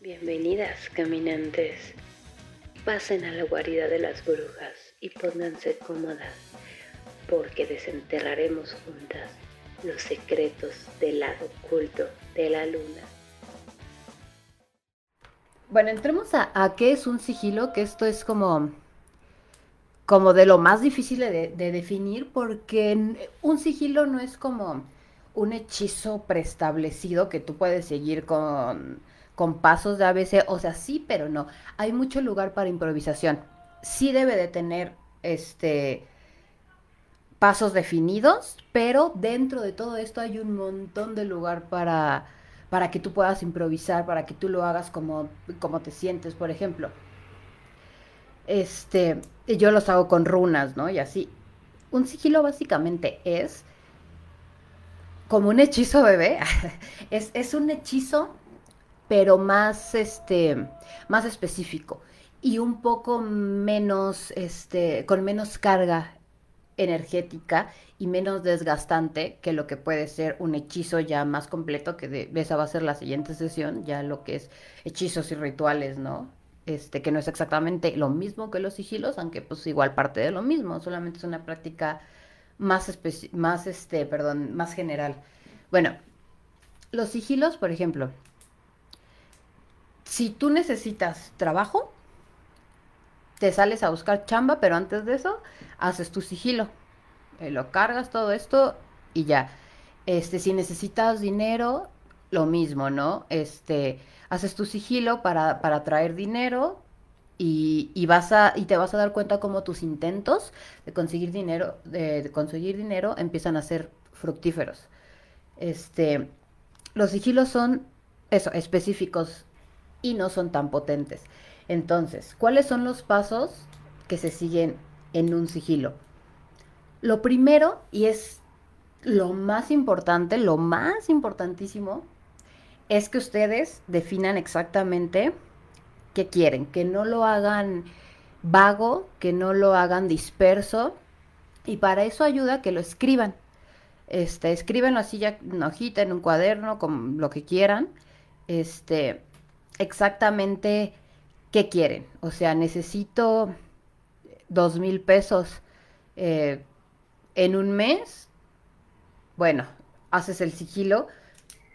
Bienvenidas, caminantes. Pasen a la guarida de las brujas y pónganse cómodas, porque desenterraremos juntas los secretos del lado oculto de la luna. Bueno, entremos a, qué es un sigilo, que esto es como, como de lo más difícil de definir, porque un sigilo no es como un hechizo preestablecido que tú puedes seguir con con pasos de ABC, o sea, sí, pero no. Hay mucho lugar para improvisación. Sí debe de tener este pasos definidos, pero dentro de todo esto hay un montón de lugar para, para que tú puedas improvisar, para que tú lo hagas como, como te sientes, por ejemplo. Este, yo los hago con runas, ¿no? Y así. Un sigilo básicamente es como un hechizo bebé. es, es un hechizo pero más, este, más específico y un poco menos, este, con menos carga energética y menos desgastante que lo que puede ser un hechizo ya más completo, que de, esa va a ser la siguiente sesión, ya lo que es hechizos y rituales, ¿no? Este, que no es exactamente lo mismo que los sigilos, aunque pues igual parte de lo mismo, solamente es una práctica más, más, este, perdón, más general. Bueno, los sigilos, por ejemplo, si tú necesitas trabajo, te sales a buscar chamba, pero antes de eso, haces tu sigilo. Eh, lo cargas todo esto y ya. Este, si necesitas dinero, lo mismo, ¿no? Este, haces tu sigilo para, para traer dinero y, y, vas a, y te vas a dar cuenta cómo tus intentos de conseguir dinero, de, conseguir dinero empiezan a ser fructíferos. Este, los sigilos son eso, específicos y no son tan potentes. Entonces, ¿cuáles son los pasos que se siguen en un sigilo? Lo primero, y es lo más importante, lo más importantísimo, es que ustedes definan exactamente qué quieren, que no lo hagan vago, que no lo hagan disperso, y para eso ayuda que lo escriban. Este, escríbenlo así ya en hojita, en un cuaderno, con lo que quieran. Este, exactamente qué quieren. O sea, necesito dos mil pesos eh, en un mes. Bueno, haces el sigilo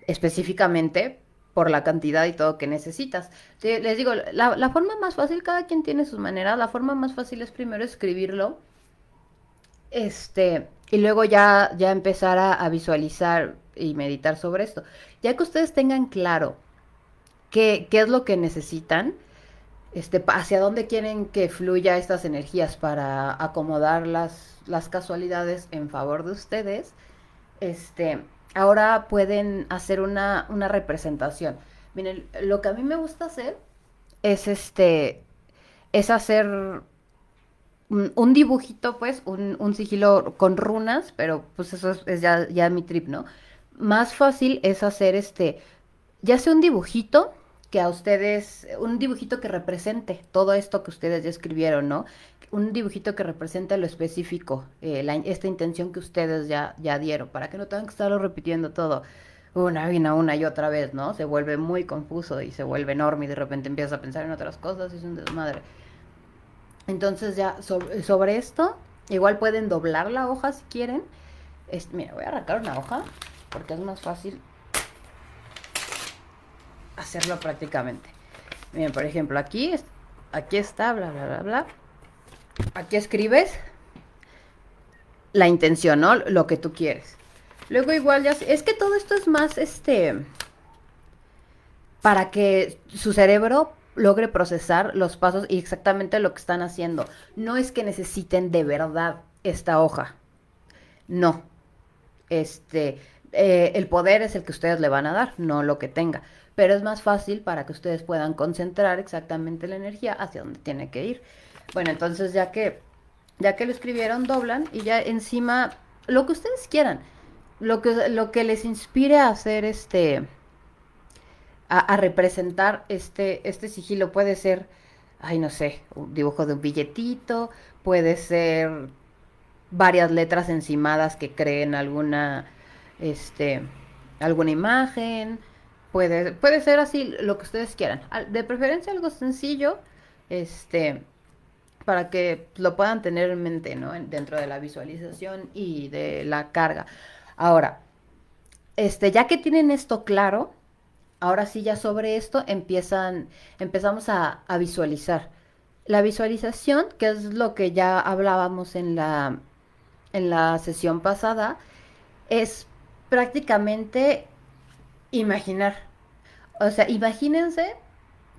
específicamente por la cantidad y todo que necesitas. les digo, la, la, forma más fácil, cada quien tiene sus maneras, la forma más fácil es primero escribirlo, este, y luego ya, ya empezar a, a visualizar y meditar sobre esto. Ya que ustedes tengan claro qué, es lo que necesitan, este, hacia dónde quieren que fluya estas energías para acomodar las, las casualidades en favor de ustedes, este, ahora pueden hacer una, una representación. Miren, lo que a mí me gusta hacer es este, es hacer un, dibujito, pues, un, un, sigilo con runas, pero pues eso es, ya, ya mi trip, ¿no? Más fácil es hacer este, ya sea un dibujito que a ustedes, un dibujito que represente todo esto que ustedes ya escribieron, ¿no? Un dibujito que represente lo específico, eh, esta intención que ustedes ya, ya dieron, para que no tengan que estarlo repitiendo todo una y una, y otra vez, ¿no? Se vuelve muy confuso y se vuelve enorme y de repente empiezas a pensar en otras cosas y es un desmadre. Entonces ya sobre, sobre esto, igual pueden doblar la hoja si quieren. mira, voy a arrancar una hoja porque es más fácil hacerlo prácticamente. Miren, por ejemplo, aquí, aquí está, bla, bla, bla, bla. Aquí escribes la intención, ¿no? Lo que tú quieres. Luego igual ya... Es que todo esto es más, este... Para que su cerebro logre procesar los pasos y exactamente lo que están haciendo. No es que necesiten de verdad esta hoja. No. Este... Eh, el poder es el que ustedes le van a dar, no lo que tenga pero es más fácil para que ustedes puedan concentrar exactamente la energía hacia donde tiene que ir. Bueno, entonces ya que ya que lo escribieron, doblan y ya encima lo que ustedes quieran, lo que lo que les inspire a hacer este a, representar este este sigilo puede ser ay no sé, un dibujo de un billetito, puede ser varias letras encimadas que creen alguna este alguna imagen, puede, puede ser así lo que ustedes quieran. De preferencia algo sencillo, este, para que lo puedan tener en mente, ¿no? Dentro de la visualización y de la carga. Ahora, este, ya que tienen esto claro, ahora sí ya sobre esto empiezan, empezamos a, a visualizar. La visualización, que es lo que ya hablábamos en la, en la sesión pasada, es prácticamente imaginar. O sea, imagínense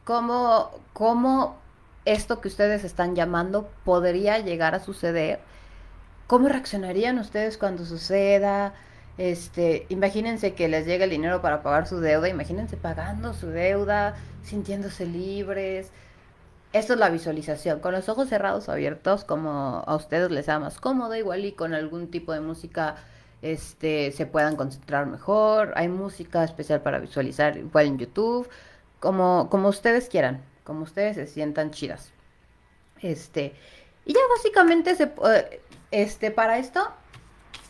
cómo, cómo esto que ustedes están llamando podría llegar a suceder. ¿Cómo reaccionarían ustedes cuando suceda? Este, imagínense que les llega el dinero para pagar su deuda, imagínense pagando su deuda, sintiéndose libres. Esto es la visualización, con los ojos cerrados o abiertos, como a ustedes les sea más cómodo, igual y con algún tipo de música este, se puedan concentrar mejor. Hay música especial para visualizar, igual en YouTube, como, como ustedes quieran, como ustedes se sientan chidas. Este, y ya básicamente se, eh, este, para esto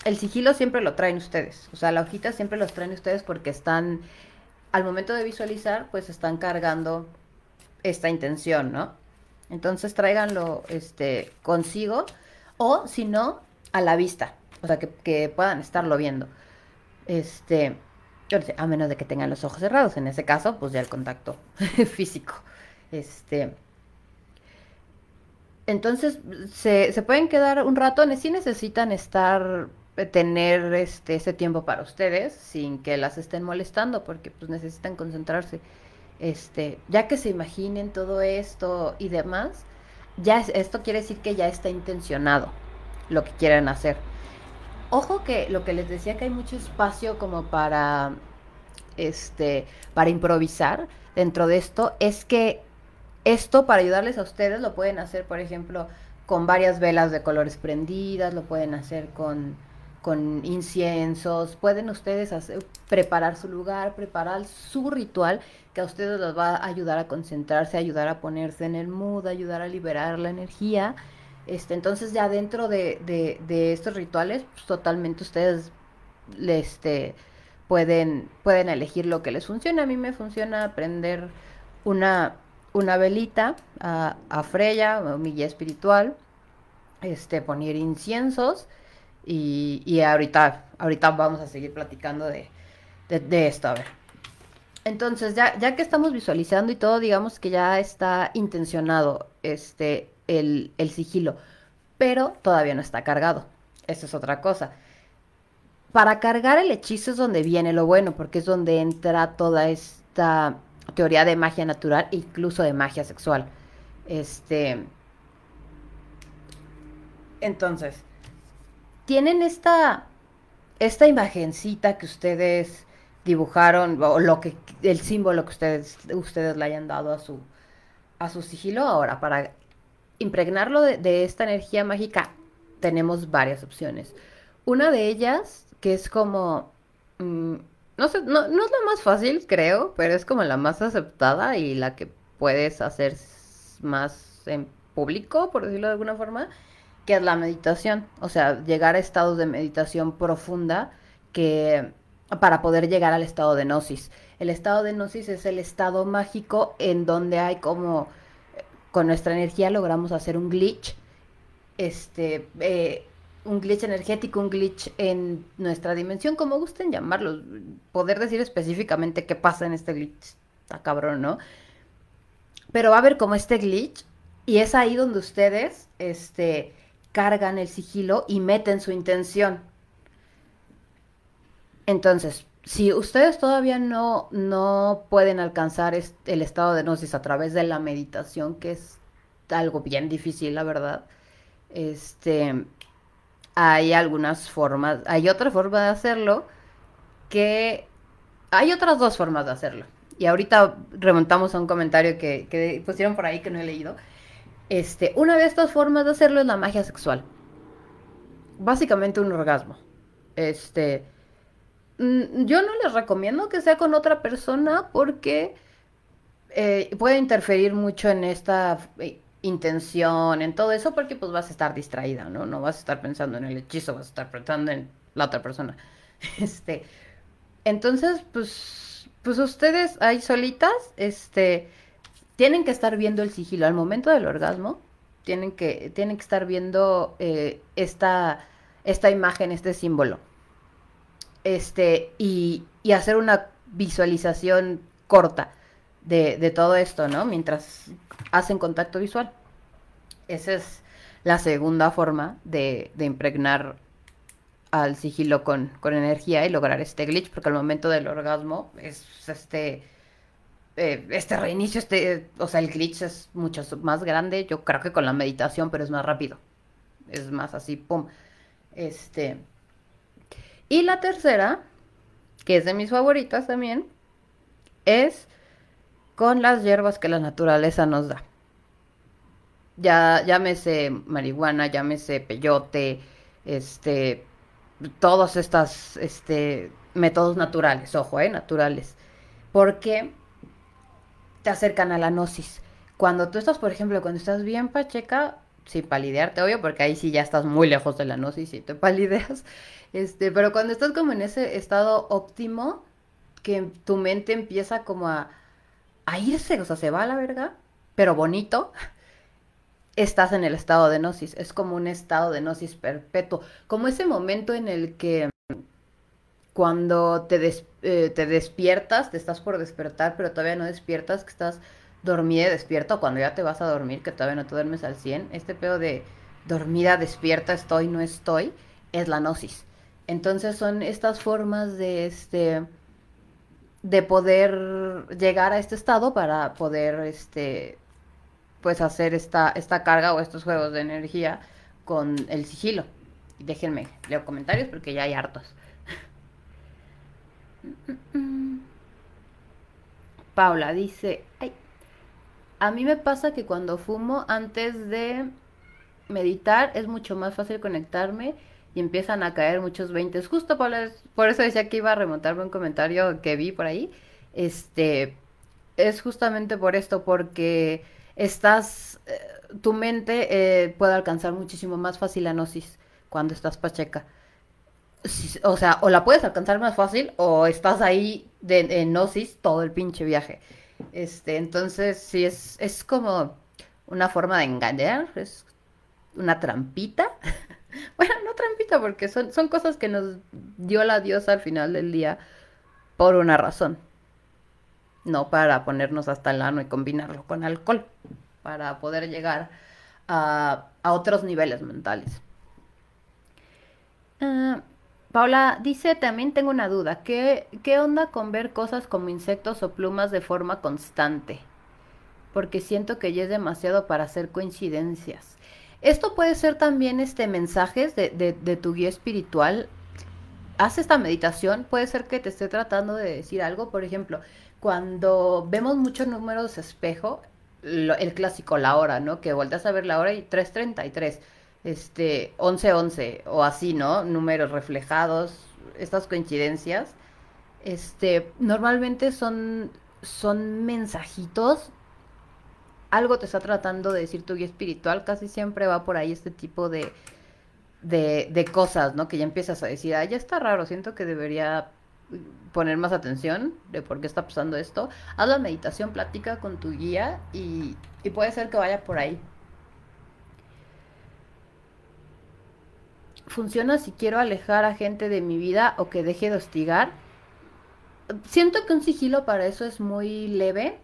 el sigilo siempre lo traen ustedes. O sea, la hojita siempre los traen ustedes porque están, al momento de visualizar, pues están cargando esta intención, ¿no? Entonces tráiganlo este, consigo o si no, a la vista. O sea, que, puedan estarlo viendo. Este, a menos de que tengan los ojos cerrados. En ese caso, pues ya el contacto físico. Este. Entonces, se, se pueden quedar un rato, sí necesitan estar tener este ese tiempo para ustedes sin que las estén molestando porque pues necesitan concentrarse este ya que se imaginen todo esto y demás ya esto quiere decir que ya está intencionado lo que quieren hacer ojo que lo que les decía que hay mucho espacio como para este para improvisar dentro de esto es que esto para ayudarles a ustedes lo pueden hacer por ejemplo con varias velas de colores prendidas lo pueden hacer con con inciensos, pueden ustedes hacer, preparar su lugar, preparar su ritual que a ustedes les va a ayudar a concentrarse, ayudar a ponerse en el mood, ayudar a liberar la energía. Este, entonces ya dentro de, estos rituales, pues, totalmente ustedes este, pueden, elegir lo que les funcione. A mí me funciona prender una, velita a, a Freya, mi guía espiritual, este, poner inciensos y, ahorita, ahorita vamos a seguir platicando de, esto, a ver. Entonces, ya, ya que estamos visualizando y todo, digamos que ya está intencionado este, el, el sigilo, pero todavía no está cargado. Esa es otra cosa. Para cargar el hechizo es donde viene lo bueno, porque es donde entra toda esta teoría de magia natural, incluso de magia sexual. Este. Entonces, tienen esta, esta imagencita que ustedes dibujaron, o lo que, el símbolo que ustedes, ustedes le hayan dado a su, a su sigilo. Ahora, para impregnarlo de, esta energía mágica, tenemos varias opciones. Una de ellas, que es como, mm, no sé, no, no es la más fácil, creo, pero es como la más aceptada y la que puedes hacer más en público, por decirlo de alguna forma, que es la meditación, o sea, llegar a estados de meditación profunda que para poder llegar al estado de gnosis. El estado de gnosis es el estado mágico en donde hay como con nuestra energía logramos hacer un glitch, este, eh, un glitch energético, un glitch en nuestra dimensión, como gusten llamarlo, poder decir específicamente qué pasa en este glitch, está cabrón, ¿no? Pero va a haber como este glitch y es ahí donde ustedes, este, cargan el sigilo y meten su intención. Entonces, si ustedes todavía no, no pueden alcanzar el estado de gnosis a través de la meditación, que es algo bien difícil, la verdad, este, hay algunas formas, hay otra forma de hacerlo que hay otras dos formas de hacerlo. Y ahorita remontamos a un comentario que, que pusieron por ahí que no he leído, este, una de estas formas de hacerlo es la magia sexual. Básicamente un orgasmo. Este, yo no les recomiendo que sea con otra persona porque eh, puede interferir mucho en esta eh, intención, en todo eso, porque pues vas a estar distraída, ¿no? No vas a estar pensando en el hechizo, vas a estar pensando en la otra persona. Este, entonces, pues pues ustedes ahí solitas, este, tienen que estar viendo el sigilo al momento del orgasmo, tienen que, tienen que estar viendo eh, esta, esta imagen, este símbolo. Este, y, y hacer una visualización corta de, de, todo esto, ¿no? Mientras hacen contacto visual. Esa es la segunda forma de, de impregnar al sigilo con, con, energía y lograr este glitch, porque al momento del orgasmo es este eh, este reinicio, este, o sea, el glitch es mucho más grande, yo creo que con la meditación, pero es más rápido. Es más así, pum. Este. Y la tercera, que es de mis favoritas también, es con las hierbas que la naturaleza nos da. Ya, llámese marihuana, llámese peyote, este, todos estos este, métodos naturales, ojo, eh, naturales. Porque te acercan a la gnosis. Cuando tú estás, por ejemplo, cuando estás bien pacheca, sin palidearte, obvio, porque ahí sí ya estás muy lejos de la gnosis y te palideas. Este, pero cuando estás como en ese estado óptimo, que tu mente empieza como a, a irse, o sea, se va a la verga, pero bonito, estás en el estado de gnosis. Es como un estado de gnosis perpetuo. Como ese momento en el que cuando te, eh, te despiertas, te estás por despertar, pero todavía no despiertas, que estás dormida y despierta, cuando ya te vas a dormir, que todavía no te duermes al 100, este pedo de dormida, despierta, estoy, no estoy, es la gnosis. Entonces son estas formas de este de poder llegar a este estado para poder este pues hacer esta, esta carga o estos juegos de energía con el sigilo. Déjenme, leo comentarios porque ya hay hartos. Paula dice, a mí me pasa que cuando fumo antes de meditar es mucho más fácil conectarme y empiezan a caer muchos veintes. Justo Paula, por eso decía que iba a remontarme un comentario que vi por ahí. Este, es justamente por esto, porque estás, eh, tu mente eh, puede alcanzar muchísimo más fácil la gnosis cuando estás pacheca o sea, o la puedes alcanzar más fácil o estás ahí de, en gnosis todo el pinche viaje. Este, entonces, sí, es, es como una forma de engañar, es una trampita. bueno, no trampita, porque son, son cosas que nos dio la diosa al final del día por una razón. No para ponernos hasta el ano y combinarlo con alcohol, para poder llegar a, a otros niveles mentales. Uh, Paula dice, también tengo una duda, ¿Qué, ¿qué onda con ver cosas como insectos o plumas de forma constante? Porque siento que ya es demasiado para hacer coincidencias. Esto puede ser también este mensajes de, de, tu guía espiritual. Haz esta meditación, puede ser que te esté tratando de decir algo. Por ejemplo, cuando vemos muchos números espejo, el clásico, la hora, ¿no? Que volteas a ver la hora y 3.33 este, 11-11 o así, ¿no? Números reflejados, estas coincidencias, este, normalmente son, son mensajitos, algo te está tratando de decir tu guía espiritual, casi siempre va por ahí este tipo de, de, de cosas, ¿no? Que ya empiezas a decir, ah, ya está raro, siento que debería poner más atención de por qué está pasando esto. Haz la meditación, platica con tu guía y, y puede ser que vaya por ahí. Funciona si quiero alejar a gente de mi vida o que deje de hostigar. Siento que un sigilo para eso es muy leve.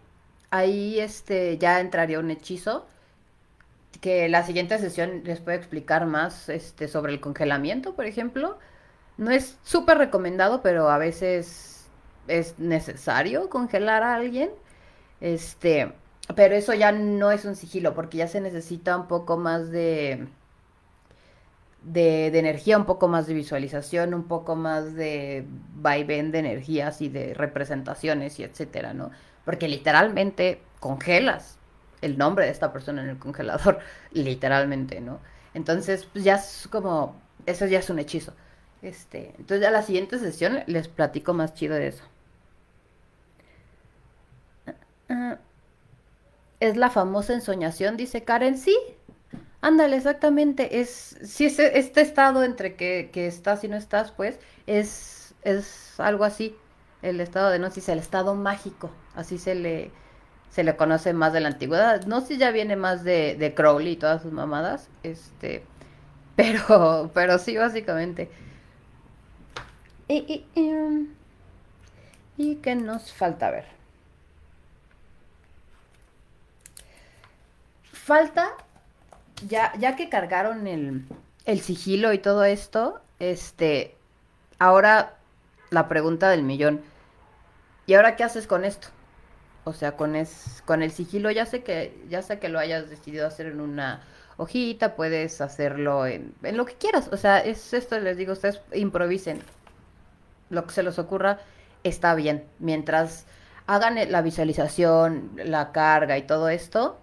Ahí este ya entraría un hechizo que la siguiente sesión les puede explicar más este sobre el congelamiento, por ejemplo. No es súper recomendado, pero a veces es necesario congelar a alguien. Este, pero eso ya no es un sigilo porque ya se necesita un poco más de de, energía, un poco más de visualización, un poco más de vaivén de energías y de representaciones y etcétera, ¿no? Porque literalmente congelas el nombre de esta persona en el congelador, literalmente, ¿no? Entonces, pues ya es como, eso ya es un hechizo. Este, entonces a la siguiente sesión les platico más chido de eso. Ah, ah. Es la famosa ensoñación, dice Karen. Sí, Ándale, exactamente. Es, si es este estado entre que, que, estás y no estás, pues, es, es algo así. El estado de Gnosis, el estado mágico, así se le, se le conoce más de la antigüedad. Gnosis ya viene más de, de Crowley y todas sus mamadas, este, pero, pero sí, básicamente. Y, y, y, um, ¿y qué nos falta ver? Falta, ya, ya que cargaron el, el sigilo y todo esto, este, ahora la pregunta del millón. ¿Y ahora qué haces con esto? O sea, con es, con el sigilo ya sé que ya sé que lo hayas decidido hacer en una hojita, puedes hacerlo en, en lo que quieras. O sea, es esto les digo, ustedes improvisen. Lo que se les ocurra está bien. Mientras hagan la visualización, la carga y todo esto,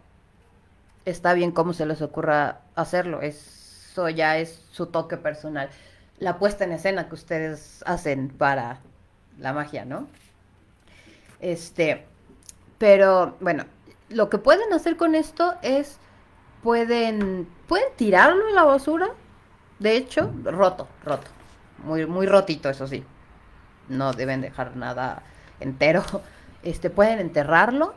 está bien como se les ocurra hacerlo. Eso ya es su toque personal. La puesta en escena que ustedes hacen para la magia, ¿no? Este, pero bueno, lo que pueden hacer con esto es pueden pueden tirarlo en la basura. De hecho, roto, roto. Muy muy rotito, eso sí. No deben dejar nada entero. Este, pueden enterrarlo.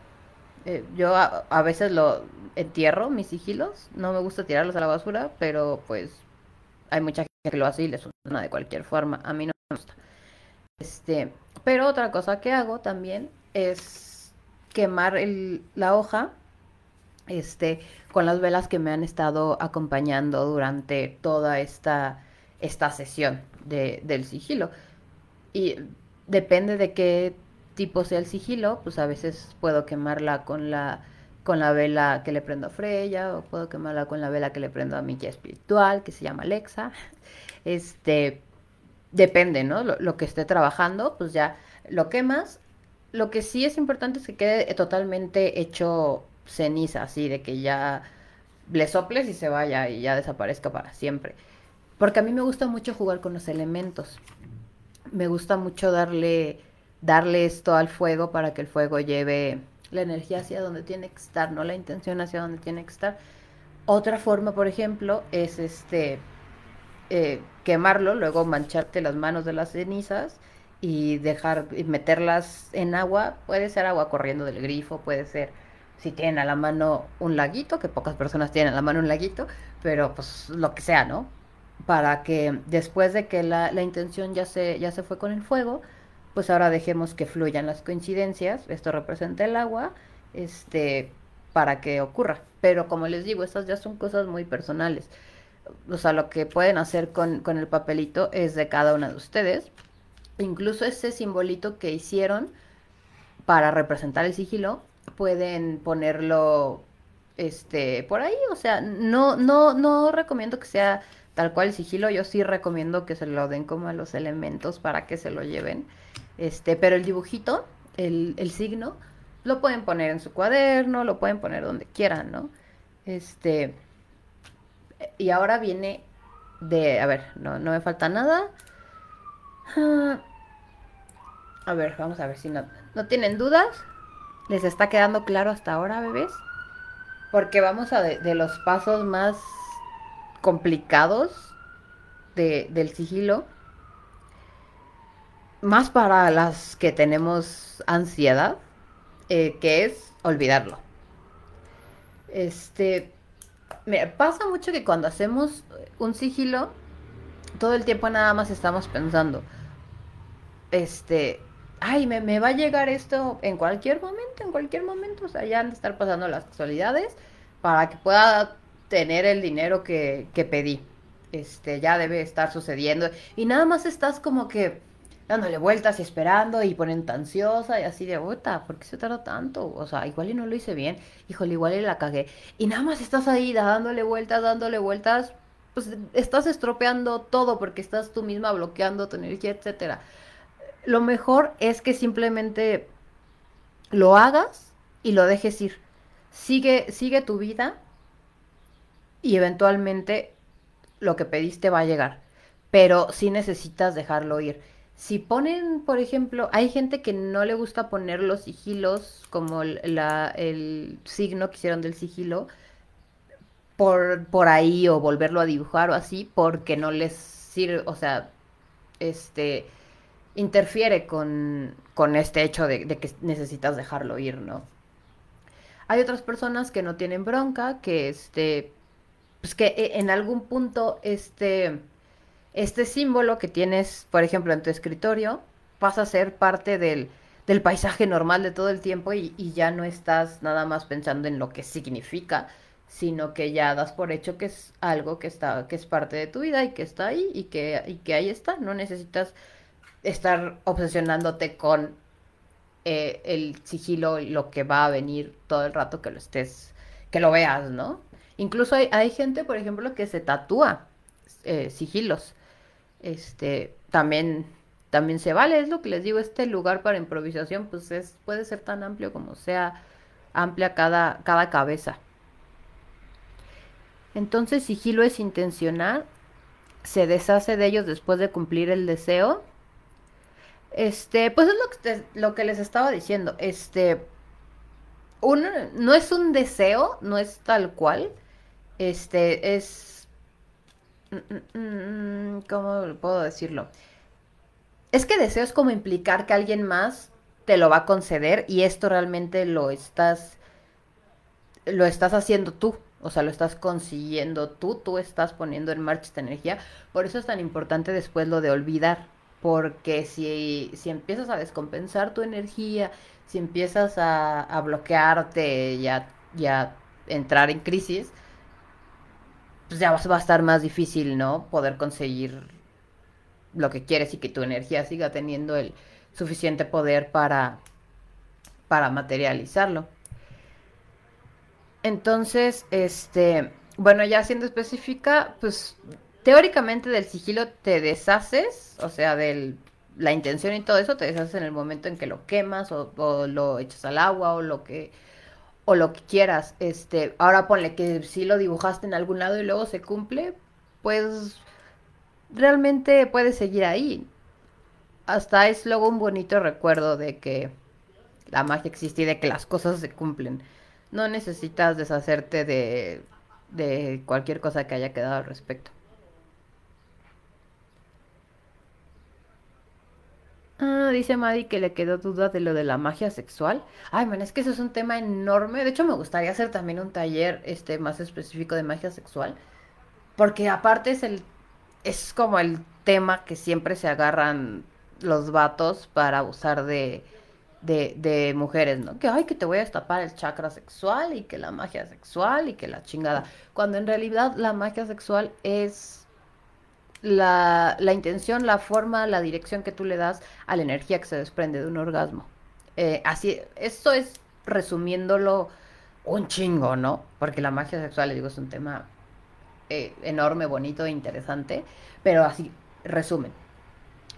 Eh, yo a, a veces lo entierro mis sigilos. No me gusta tirarlos a la basura, pero pues hay mucha gente que lo hace y les suena de cualquier forma. A mí no me gusta. Este, pero otra cosa que hago también es quemar el, la hoja este, con las velas que me han estado acompañando durante toda esta, esta sesión de, del sigilo. Y depende de qué tipo sea el sigilo, pues a veces puedo quemarla con la con la vela que le prendo a Freya o puedo quemarla con la vela que le prendo a mi guía espiritual que se llama Alexa. Este depende, ¿no? Lo, lo, que esté trabajando, pues ya lo quemas. Lo que sí es importante es que quede totalmente hecho ceniza, así de que ya le soples y se vaya y ya desaparezca para siempre. Porque a mí me gusta mucho jugar con los elementos. Me gusta mucho darle darle esto al fuego para que el fuego lleve la energía hacia donde tiene que estar, no la intención hacia donde tiene que estar. Otra forma, por ejemplo, es este eh, quemarlo, luego mancharte las manos de las cenizas y dejar meterlas en agua. Puede ser agua corriendo del grifo, puede ser si tienen a la mano un laguito, que pocas personas tienen a la mano un laguito, pero pues lo que sea, ¿no? Para que después de que la, la intención ya se, ya se fue con el fuego, pues ahora dejemos que fluyan las coincidencias, esto representa el agua, este, para que ocurra. Pero como les digo, estas ya son cosas muy personales. O sea, lo que pueden hacer con, con el papelito es de cada una de ustedes. Incluso ese simbolito que hicieron para representar el sigilo, pueden ponerlo este por ahí, o sea, no no no recomiendo que sea tal cual el sigilo, yo sí recomiendo que se lo den como a los elementos para que se lo lleven. Este, pero el dibujito, el, el signo, lo pueden poner en su cuaderno, lo pueden poner donde quieran, ¿no? Este, y ahora viene de, a ver, no, no me falta nada. Ah, a ver, vamos a ver si no, no tienen dudas. ¿Les está quedando claro hasta ahora, bebés? Porque vamos a de, de los pasos más complicados de, del sigilo más para las que tenemos ansiedad, eh, que es olvidarlo. Este, me pasa mucho que cuando hacemos un sigilo, todo el tiempo nada más estamos pensando, este, ay, me, me va a llegar esto en cualquier momento, en cualquier momento, o sea, ya han de estar pasando las casualidades para que pueda tener el dinero que, que pedí. Este, ya debe estar sucediendo. Y nada más estás como que dándole vueltas y esperando y poniendo ansiosa y así de, puta, ¿por qué se tardó tanto? O sea, igual y no lo hice bien, híjole, igual y la cagué. Y nada más estás ahí dándole vueltas, dándole vueltas, pues estás estropeando todo porque estás tú misma bloqueando tu energía, etcétera. Lo mejor es que simplemente lo hagas y lo dejes ir. Sigue, sigue tu vida y eventualmente lo que pediste va a llegar. Pero sí necesitas dejarlo ir si ponen, por ejemplo, hay gente que no le gusta poner los sigilos como la, el signo que hicieron del sigilo por, por ahí o volverlo a dibujar o así porque no les sirve, o sea, este interfiere con, con este hecho de, de que necesitas dejarlo ir, ¿no? Hay otras personas que no tienen bronca, que este, pues que e, en algún punto este, este símbolo que tienes, por ejemplo, en tu escritorio, pasa a ser parte del, del paisaje normal de todo el tiempo y, y, ya no estás nada más pensando en lo que significa, sino que ya das por hecho que es algo que está, que es parte de tu vida y que está ahí y que, y que ahí está. No necesitas estar obsesionándote con eh, el sigilo, lo que va a venir todo el rato que lo estés, que lo veas, ¿no? Incluso hay, hay gente, por ejemplo, que se tatúa eh, sigilos. Este, también, también se vale, es lo que les digo, este lugar para improvisación, pues es, puede ser tan amplio como sea amplia cada, cada cabeza. Entonces, sigilo es intencional, se deshace de ellos después de cumplir el deseo este, pues es lo que, lo que les estaba diciendo. Este, no es un deseo, no es tal cual. Este, es... Mm, mm, mm, ¿Cómo puedo decirlo? Es que deseo es como implicar que alguien más te lo va a conceder y esto realmente lo estás lo estás haciendo tú, o sea, lo estás consiguiendo tú, tú estás poniendo en marcha esta energía. Por eso es tan importante después lo de olvidar porque si, si empiezas a descompensar tu energía, si empiezas a, a bloquearte y a, entrar en crisis, pues ya va a estar más difícil, ¿no? Poder conseguir lo que quieres y que tu energía siga teniendo el suficiente poder para, para materializarlo. Entonces, este, bueno, ya siendo específica, pues teóricamente del sigilo te deshaces, o sea, de la intención y todo eso, te deshaces en el momento en que lo quemas o, lo echas al agua o lo que o lo que quieras. Este, ahora ponle que si lo dibujaste en algún lado y luego se cumple, pues realmente puede seguir ahí. Hasta es luego un bonito recuerdo de que la magia existe y de que las cosas se cumplen. No necesitas deshacerte de, de cualquier cosa que haya quedado al respecto. Ah, dice Maddie que le quedó duda de lo de la magia sexual. Ay, man, es que eso es un tema enorme. De hecho, me gustaría hacer también un taller este más específico de magia sexual. Porque aparte es el es como el tema que siempre se agarran los vatos para usar de, de, de mujeres, ¿no? Que ay, que te voy a destapar el chakra sexual y que la magia sexual y que la chingada. Cuando en realidad la magia sexual es la, la, intención, la forma, la dirección que tú le das a la energía que se desprende de un orgasmo. Eh, así, esto es resumiéndolo un chingo, ¿no? Porque la magia sexual, les digo, es un tema eh, enorme, bonito e interesante, pero así, resumen.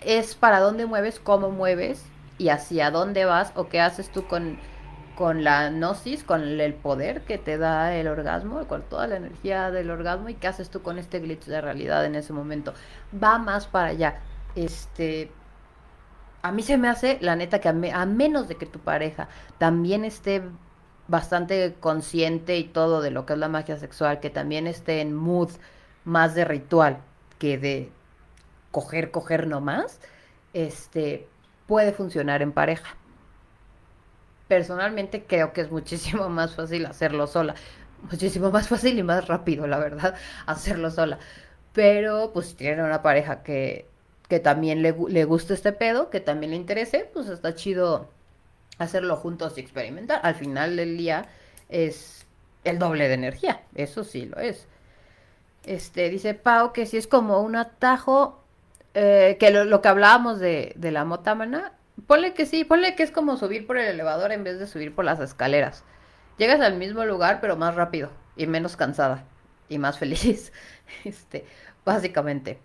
Es para dónde mueves, cómo mueves y hacia dónde vas o qué haces tú con con la gnosis, con el poder que te da el orgasmo, con toda la energía del orgasmo y qué haces tú con este glitch de realidad en ese momento. Va más para allá. Este, a mí se me hace, la neta, que a, menos de que tu pareja también esté bastante consciente y todo de lo que es la magia sexual, que también esté en mood más de ritual que de coger, coger nomás, este, puede funcionar en pareja personalmente creo que es muchísimo más fácil hacerlo sola. Muchísimo más fácil y más rápido, la verdad, hacerlo sola. Pero pues tienen una pareja que, que también le, le guste este pedo, que también le interese, pues está chido hacerlo juntos y experimentar. Al final del día es el doble de energía, eso sí lo es. Este, dice Pau que si es como un atajo, eh, que lo, lo, que hablábamos de, de la motamana, Ponle que sí, ponle que es como subir por el elevador en vez de subir por las escaleras. Llegas al mismo lugar, pero más rápido y menos cansada y más feliz. Este, básicamente.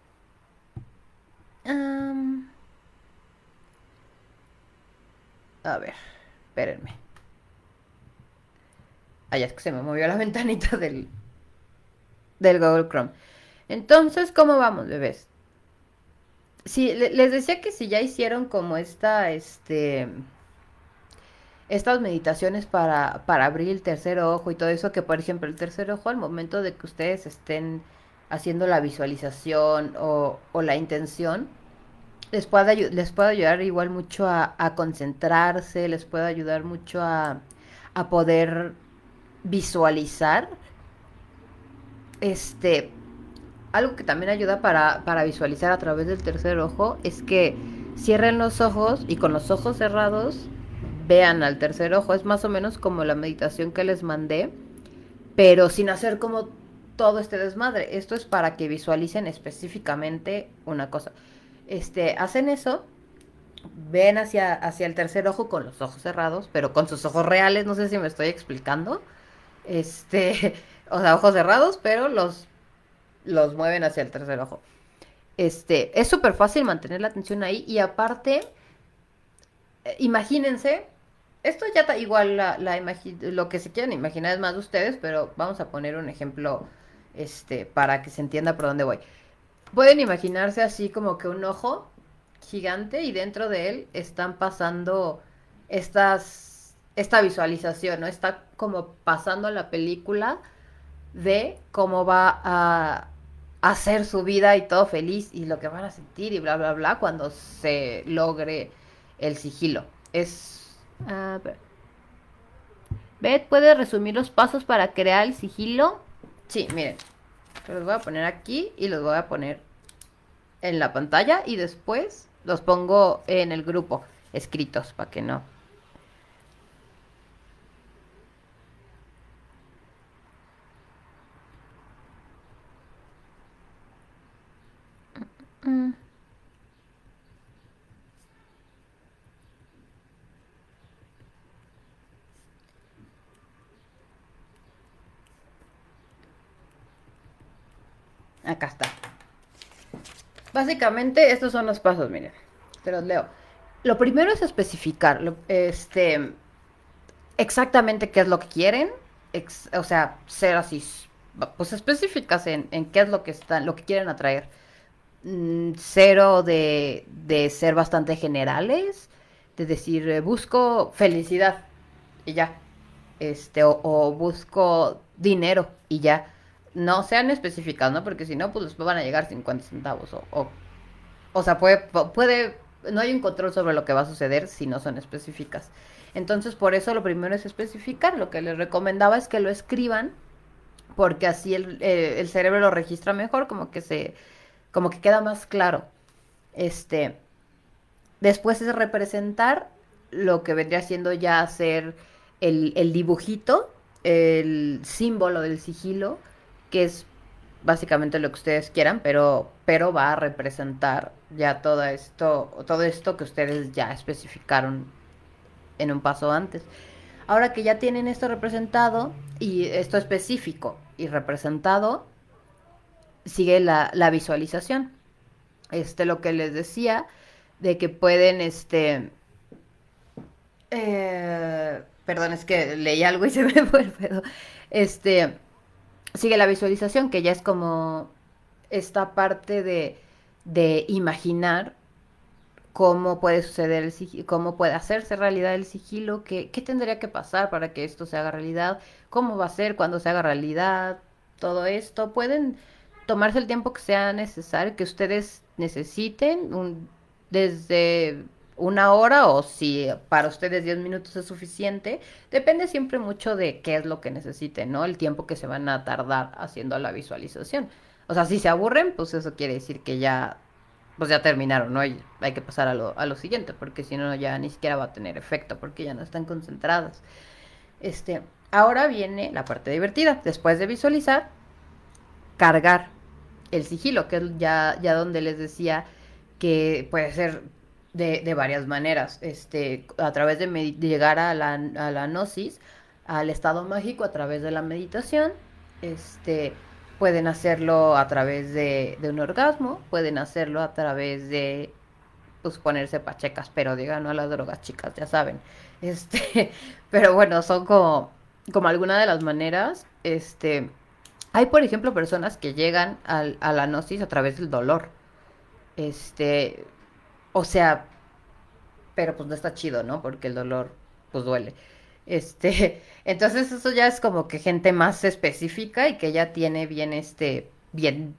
A ver, espérenme. Ya es que se me movió la ventanita del, del Google Chrome. Entonces, ¿cómo vamos, bebés? Sí, les decía que si ya hicieron como esta, este, estas meditaciones para, para abrir el tercer ojo y todo eso, que por ejemplo el tercer ojo al momento de que ustedes estén haciendo la visualización o, la intención, les puede, les puede ayudar igual mucho a, a concentrarse, les puede ayudar mucho a, a poder visualizar. Este, algo que también ayuda para, para visualizar a través del tercer ojo es que cierren los ojos y con los ojos cerrados vean al tercer ojo. Es más o menos como la meditación que les mandé, pero sin hacer como todo este desmadre. Esto es para que visualicen específicamente una cosa. Este, hacen eso, ven hacia, hacia el tercer ojo con los ojos cerrados, pero con sus ojos reales, no sé si me estoy explicando. Este, o sea, ojos cerrados, pero los, los mueven hacia el tercer ojo. Este, es súper fácil mantener la atención ahí y aparte, eh, imagínense esto ya está igual la, la lo que se quieran imaginar es más de ustedes, pero vamos a poner un ejemplo este para que se entienda por dónde voy. Pueden imaginarse así como que un ojo gigante y dentro de él están pasando estas esta visualización, ¿no? Está como pasando la película de cómo va a hacer su vida y todo feliz y lo que van a sentir y bla bla bla cuando se logre el sigilo. Es a ver. Beth, ¿puede resumir los pasos para crear el sigilo? Sí, miren. Los voy a poner aquí y los voy a poner en la pantalla y después los pongo en el grupo escritos para que no. Mm. Acá está. Básicamente, estos son los pasos, miren. Te los leo. Lo primero es especificar, este, exactamente qué es lo que quieren. o sea, ser así, pues específicas en, qué es lo que están, lo que quieren atraer. Mm, cero de, de, ser bastante generales, de decir, eh, busco felicidad y ya. Este, o busco dinero y ya no sean específicas, ¿no? Porque si no, pues después van a llegar 50 centavos. O, o, sea, puede, puede, no hay un control sobre lo que va a suceder si no son específicas. Entonces, por eso lo primero es especificar. Lo que les recomendaba es que lo escriban, porque así el, eh, el cerebro lo registra mejor, como que se, como que queda más claro. Este, después es representar lo que vendría siendo ya hacer el, el dibujito, el símbolo del sigilo, que es básicamente lo que ustedes quieran, pero, pero va a representar ya todo esto, todo esto que ustedes ya especificaron en un paso antes. Ahora que ya tienen esto representado y esto específico y representado, sigue la, la visualización. Este, lo que les decía, de que pueden, este, eh, perdón, es que leí algo y se me fue el pedo. Este, sigue la visualización, que ya es como esta parte de, de imaginar cómo puede suceder el sigilo, cómo puede hacerse realidad el sigilo, qué, qué tendría que pasar para que esto se haga realidad, cómo va a ser cuando se haga realidad, todo esto. Pueden tomarse el tiempo que sea necesario, que ustedes necesiten, un, desde una hora o si para ustedes 10 minutos es suficiente. Depende siempre mucho de qué es lo que necesiten, ¿no? El tiempo que se van a tardar haciendo la visualización. O sea, si se aburren, pues eso quiere decir que ya, pues ya terminaron, ¿no? Hay, hay que pasar a lo, a lo siguiente, porque si no ya ni siquiera va a tener efecto, porque ya no están concentradas. Este, ahora viene la parte divertida. Después de visualizar, cargar el sigilo, que es ya, ya donde les decía que puede ser de, varias maneras, este, a través de, llegar a la, a la gnosis, al estado mágico a través de la meditación, este, pueden hacerlo a través de, un orgasmo, pueden hacerlo a través de pues ponerse pachecas, pero digan no a las drogas, chicas, ya saben. Este, pero bueno, son como, como alguna de las maneras. Este, hay, por ejemplo, personas que llegan a la gnosis a través del dolor. Este, o sea, pero pues no está chido, ¿no? Porque el dolor pues duele. Este, entonces eso ya es como que gente más específica y que ya tiene bien este bien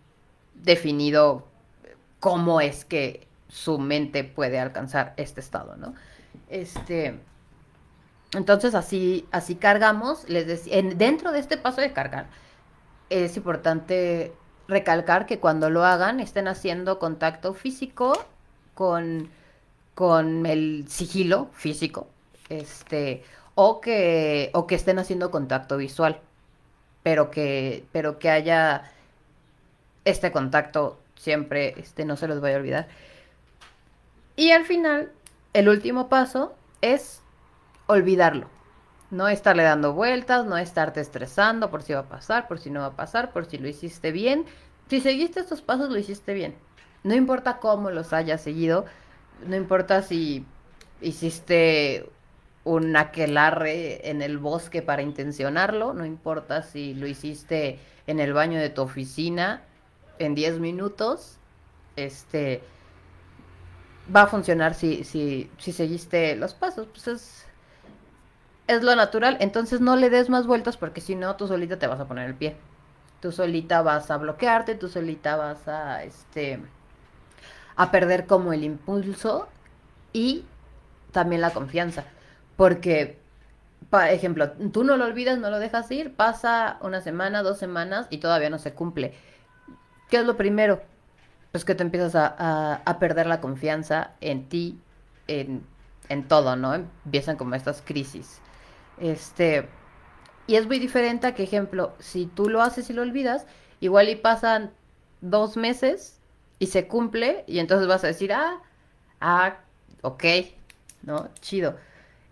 definido cómo es que su mente puede alcanzar este estado, ¿no? Este, entonces así, así cargamos, les decía, dentro de este paso de cargar, es importante recalcar que cuando lo hagan estén haciendo contacto físico con, con el sigilo físico, este, o que, o que estén haciendo contacto visual, pero que, pero que haya este contacto siempre, este, no se los voy a olvidar. Y al final, el último paso es olvidarlo. No estarle dando vueltas, no estarte estresando por si va a pasar, por si no va a pasar, por si lo hiciste bien. Si seguiste estos pasos, lo hiciste bien. No importa cómo los hayas seguido, no importa si hiciste un aquelarre en el bosque para intencionarlo, no importa si lo hiciste en el baño de tu oficina en 10 minutos, este va a funcionar si, si, si seguiste los pasos. Pues es, es lo natural. Entonces no le des más vueltas porque si no, tú solita te vas a poner el pie. Tú solita vas a bloquearte, tú solita vas a, este, a perder como el impulso y también la confianza. Porque, por ejemplo, tú no lo olvidas, no lo dejas ir, pasa una semana, dos semanas y todavía no se cumple. ¿Qué es lo primero? pues que te empiezas a, perder la confianza en ti, en, en, todo, ¿no? Empiezan como estas crisis. Este, y es muy diferente a que, ejemplo, si tú lo haces y lo olvidas, igual y pasan dos meses y se cumple y entonces vas a decir, ah, ah, ok, ¿no? Chido.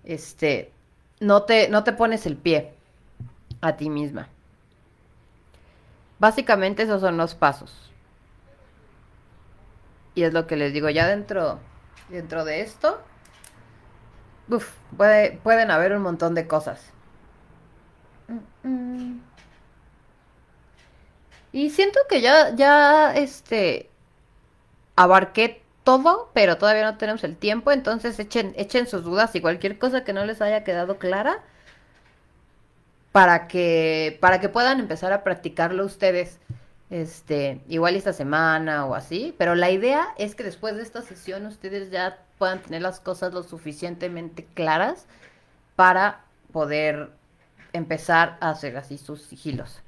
Este, no te, no te pones el pie a ti misma. Básicamente esos son los pasos. Y es lo que les digo, ya dentro, dentro de esto, uf, puede, pueden haber un montón de cosas. Y siento que ya, ya, este, abarqué todo, pero todavía no tenemos el tiempo, entonces echen, echen sus dudas y cualquier cosa que no les haya quedado clara para que, para que puedan empezar a practicarlo ustedes este, igual esta semana o así, pero la idea es que después de esta sesión ustedes ya puedan tener las cosas lo suficientemente claras para poder empezar a hacer así sus sigilos.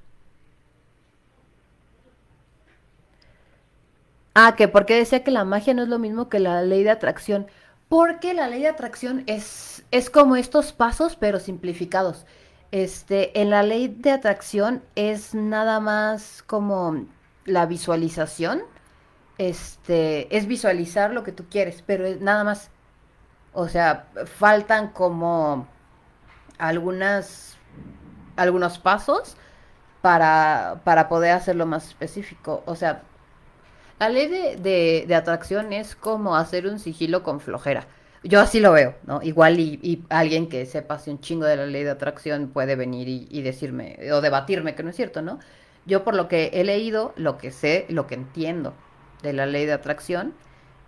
Ah, que porque decía que la magia no es lo mismo que la ley de atracción. Porque la ley de atracción es, es como estos pasos, pero simplificados. Este, en la ley de atracción es nada más como la visualización. Este, es visualizar lo que tú quieres, pero es nada más. O sea, faltan como algunas algunos pasos para, para poder hacerlo más específico. O sea, la ley de, de atracción es como hacer un sigilo con flojera yo así lo veo, ¿no? Igual y, alguien que sepa así un chingo de la ley de atracción puede venir y, decirme o debatirme que no es cierto, ¿no? Yo por lo que he leído, lo que sé, lo que entiendo de la ley de atracción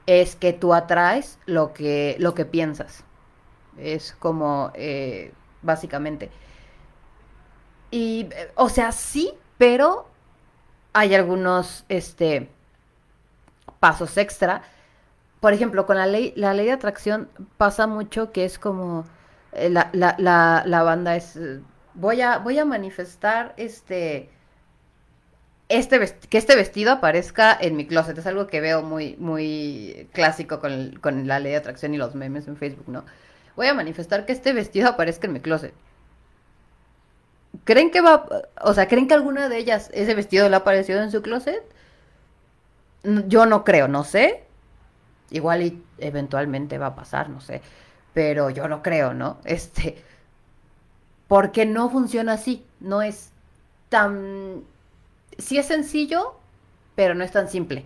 es que tú atraes lo que, lo que piensas. Es como, eh, básicamente. Y, o sea, sí, pero hay algunos, este, pasos extra por ejemplo, con la ley, la ley de atracción pasa mucho que es como eh, la, la, la, banda es voy a, voy a manifestar este este que este vestido aparezca en mi closet. Es algo que veo muy, muy clásico con, con, la ley de atracción y los memes en Facebook, ¿no? Voy a manifestar que este vestido aparezca en mi closet. ¿Creen que va, o sea, creen que alguna de ellas ese vestido le ha aparecido en su closet? Yo no creo, no sé. Igual y eventualmente va a pasar, no sé. Pero yo no creo, ¿no? Este. Porque no funciona así. No es tan. Sí es sencillo, pero no es tan simple.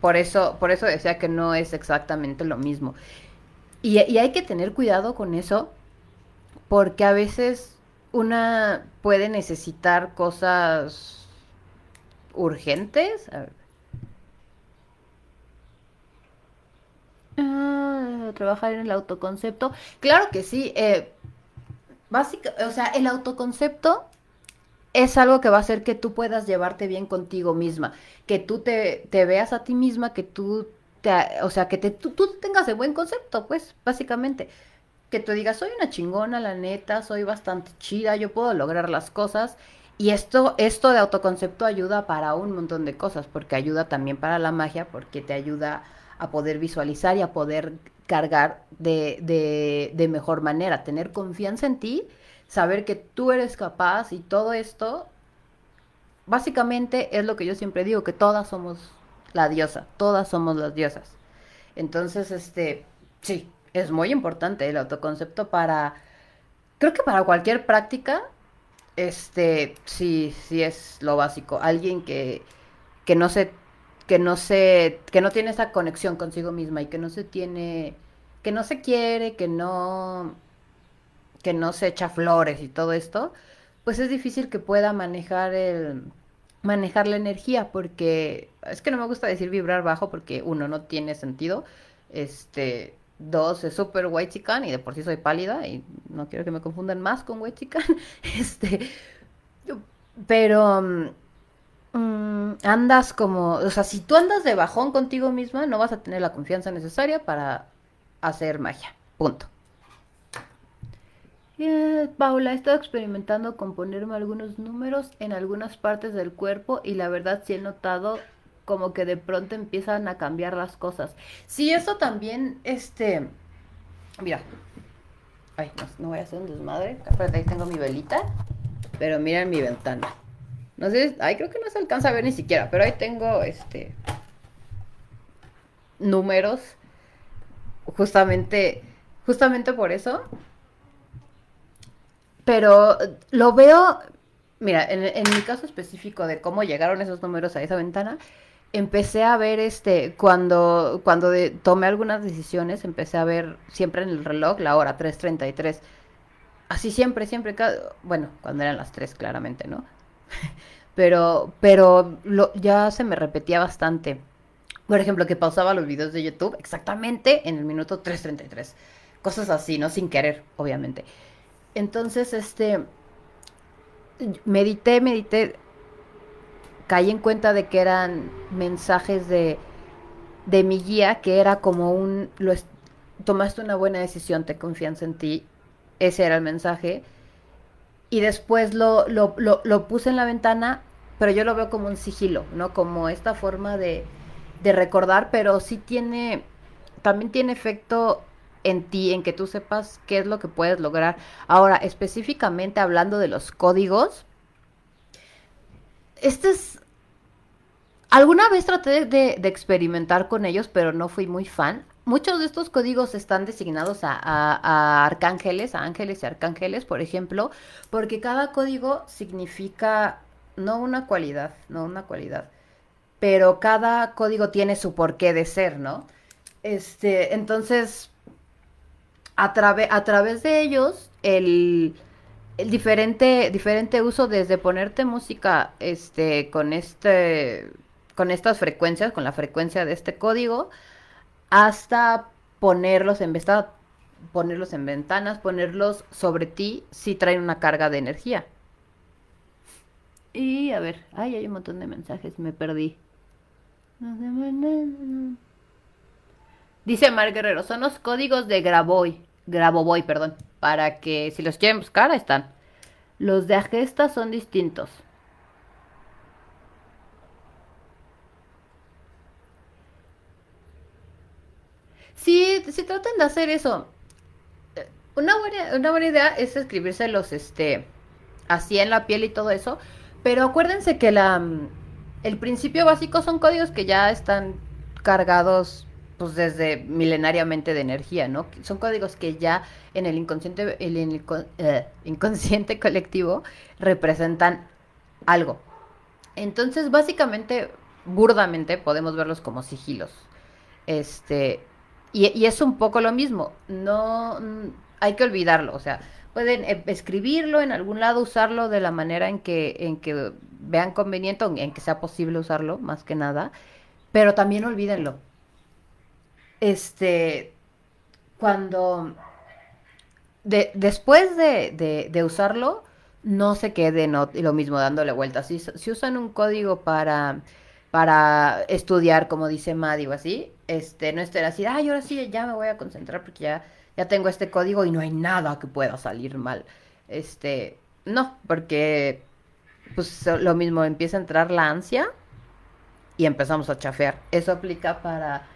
Por eso, por eso decía que no es exactamente lo mismo. Y, hay que tener cuidado con eso, porque a veces una puede necesitar cosas urgentes. Ah, trabajar en el autoconcepto. Claro que sí. Eh, o sea, el autoconcepto es algo que va a hacer que tú puedas llevarte bien contigo misma, que tú te, te veas a ti misma, que tú, te, o sea, que te, tú, tú tengas el buen concepto, pues, básicamente. Que tú digas, soy una chingona, la neta, soy bastante chida, yo puedo lograr las cosas. Y esto, esto de autoconcepto ayuda para un montón de cosas, porque ayuda también para la magia, porque te ayuda a poder visualizar y a poder cargar de, de, mejor manera, tener confianza en ti saber que tú eres capaz y todo esto, básicamente es lo que yo siempre digo, que todas somos la diosa, todas somos las diosas. Entonces, este, sí, es muy importante el autoconcepto para, creo que para cualquier práctica, este, sí, sí es lo básico. Alguien que, que no se, que no se, que no tiene esa conexión consigo misma y que no se tiene, que no se quiere, que no, que no se echa flores y todo esto, pues es difícil que pueda manejar el manejar la energía porque es que no me gusta decir vibrar bajo porque uno no tiene sentido. Este, dos es súper white chican y de por sí soy pálida y no quiero que me confundan más con white chican. Este, pero mm, andas como, o sea, si tú andas de bajón contigo misma, no vas a tener la confianza necesaria para hacer magia. Punto. Paula, he estado experimentando con ponerme algunos números en algunas partes del cuerpo y la verdad sí he notado como que de pronto empiezan a cambiar las cosas. Sí, eso también, este, mira, ay, no, voy a hacer un desmadre, ahí tengo mi velita, pero miren mi ventana. No sé, ay, creo que no se alcanza a ver ni siquiera, pero ahí tengo, este, números, justamente, justamente por eso pero lo veo, mira, en, mi caso específico de cómo llegaron esos números a esa ventana, empecé a ver este, cuando, cuando tomé algunas decisiones, empecé a ver siempre en el reloj la hora 3.33. Así siempre, siempre, bueno, cuando eran las 3 claramente, ¿no? pero pero ya se me repetía bastante. Por ejemplo, que pausaba los videos de YouTube exactamente en el minuto 3.33. Cosas así, ¿no? Sin querer, obviamente. Entonces, este, medité, medité, caí en cuenta de que eran mensajes de, de mi guía, que era como un, lo tomaste una buena decisión, te confianza en ti, ese era el mensaje. Y después lo, lo, lo, puse en la ventana, pero yo lo veo como un sigilo, ¿no? Como esta forma de, de recordar, pero sí tiene, también tiene efecto en ti, en que tú sepas qué es lo que puedes lograr. Ahora, específicamente hablando de los códigos, este es... Alguna vez traté de, experimentar con ellos, pero no fui muy fan. Muchos de estos códigos están designados a, arcángeles, a ángeles y arcángeles, por ejemplo, porque cada código significa no una cualidad, no una cualidad, pero cada código tiene su porqué de ser, ¿no? Este, entonces, a, a través de ellos el, el, diferente, diferente uso desde ponerte música este, con, este, con estas frecuencias, con la frecuencia de este código, hasta ponerlos en ponerlos en ventanas, ponerlos sobre ti si traen una carga de energía. Y a ver, ay, hay un montón de mensajes, me perdí. Dice Mar Guerrero, son los códigos de Graboy. Graboboy, perdón. Para que si los quieren buscar, ahí están. Los de Agesta son distintos. Sí, si traten de hacer eso. Una buena, una buena idea es escribírselos este, así en la piel y todo eso. Pero acuérdense que la, el principio básico son códigos que ya están cargados pues desde milenariamente de energía, ¿no? Son códigos que ya en el inconsciente, el, eh, inconsciente colectivo representan algo. Entonces, básicamente, burdamente, podemos verlos como sigilos. Este, y, es un poco lo mismo. No mm, hay que olvidarlo. O sea, pueden eh, escribirlo en algún lado, usarlo de la manera en que, en que vean conveniente, en que sea posible usarlo, más que nada. Pero también olvídenlo este, cuando, de, después de, de, usarlo, no se queden lo mismo dándole vueltas. Si usan un código para, para estudiar, como dice Maddie o así, este, no estén así, ay, ahora sí, ya me voy a concentrar porque ya, ya tengo este código y no hay nada que pueda salir mal. Este, no, porque pues lo mismo, empieza a entrar la ansia y empezamos a chafear. Eso aplica para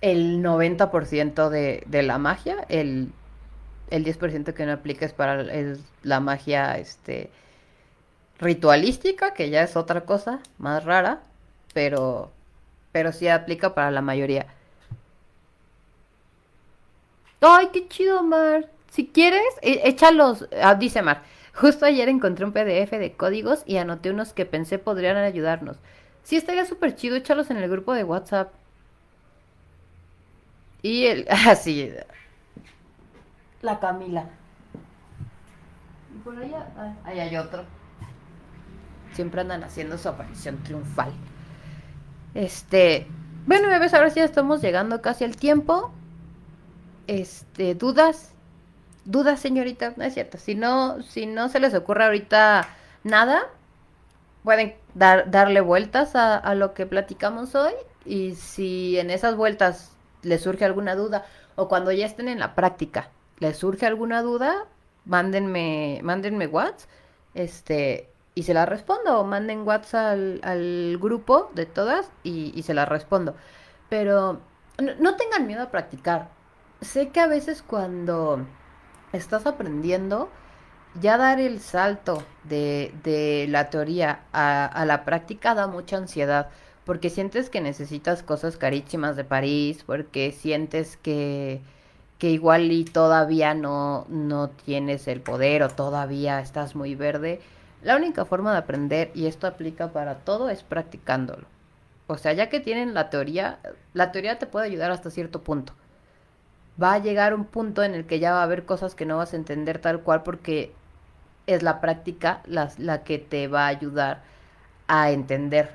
el 90% de, de la magia, el, el 10% que no aplica es para la magia este, ritualística, que ya es otra cosa más rara, pero, pero sí aplica para la mayoría. ¡Ay, qué chido, Mar! Si quieres, e, échalos, ah, dice Mar. Justo ayer encontré un PDF de códigos y anoté unos que pensé podrían ayudarnos. Sí, estaría súper chido, échalos en el grupo de WhatsApp. Y el. Así. Ah, la Camila. Y por allá. ahí hay otro. Siempre andan haciendo su aparición triunfal. Este. Bueno, bebés, ahora sí estamos llegando casi al tiempo. Este, ¿dudas? ¿Dudas, señorita? No es cierto. Si no, si no se les ocurre ahorita nada, pueden dar, darle vueltas a, a lo que platicamos hoy. Y si en esas vueltas les surge alguna duda o cuando ya estén en la práctica les surge alguna duda, mándenme, mándenme WhatsApp, este, y se la respondo, o manden WhatsApp al, grupo de todas y, se la respondo. Pero no, tengan miedo a practicar. Sé que a veces cuando estás aprendiendo, ya dar el salto de, de la teoría a, a, la práctica da mucha ansiedad, porque sientes que necesitas cosas carísimas de París, porque sientes que que igual y todavía no, no tienes el poder o todavía estás muy verde. La única forma de aprender, y esto aplica para todo, es practicándolo. O sea, ya que tienen la teoría, la teoría te puede ayudar hasta cierto punto. Va a llegar un punto en el que ya va a haber cosas que no vas a entender tal cual porque es la práctica la, la que te va a ayudar a entender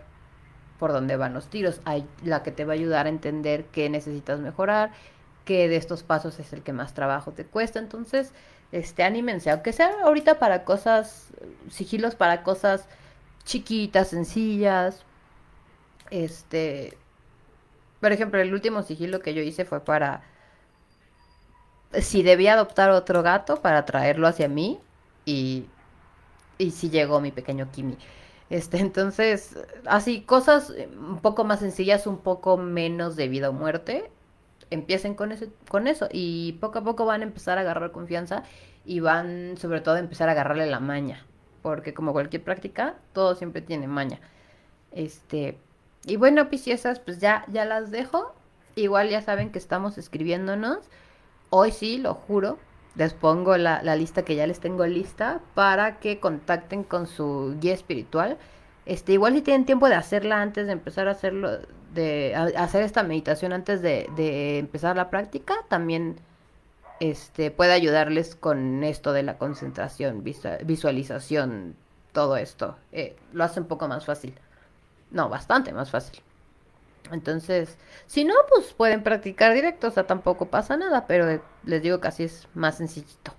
por dónde van los tiros, la que te va a ayudar a entender qué necesitas mejorar que de estos pasos es el que más trabajo te cuesta. Entonces, este, anímense, aunque sea ahorita para cosas, sigilos para cosas chiquitas, sencillas. Este, por ejemplo, el último sigilo que yo hice fue para si debía adoptar otro gato para traerlo hacia mí y y si llegó mi pequeño Kimi. Este, entonces, así cosas un poco más sencillas, un poco menos de vida o muerte empiecen con, ese, con eso y poco a poco van a empezar a agarrar confianza y van sobre todo a empezar a agarrarle la maña, porque como cualquier práctica, todo siempre tiene maña. Este, y bueno, piciosas, pues ya, ya las dejo. Igual ya saben que estamos escribiéndonos. Hoy sí, lo juro, les pongo la, la lista que ya les tengo lista para que contacten con su guía espiritual. Este, igual si tienen tiempo de hacerla antes de empezar a hacerlo, de hacer esta meditación antes de, empezar la práctica, también este, puede ayudarles con esto de la concentración, visualización, todo esto. Eh, lo hace un poco más fácil. No, bastante más fácil. Entonces, si no, pues pueden practicar directo, o sea, tampoco pasa nada, pero les digo que así es más sencillito.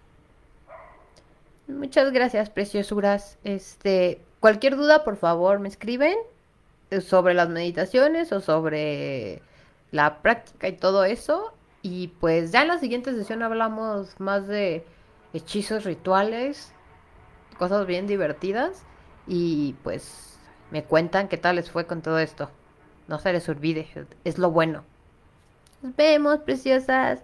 Muchas gracias, preciosuras. Este, cualquier duda, por favor, me escriben sobre las meditaciones o sobre la práctica y todo eso. Y pues ya en la siguiente sesión hablamos más de hechizos rituales, cosas bien divertidas. Y pues me cuentan qué tal les fue con todo esto. No se les olvide, es lo bueno. Nos vemos, preciosas.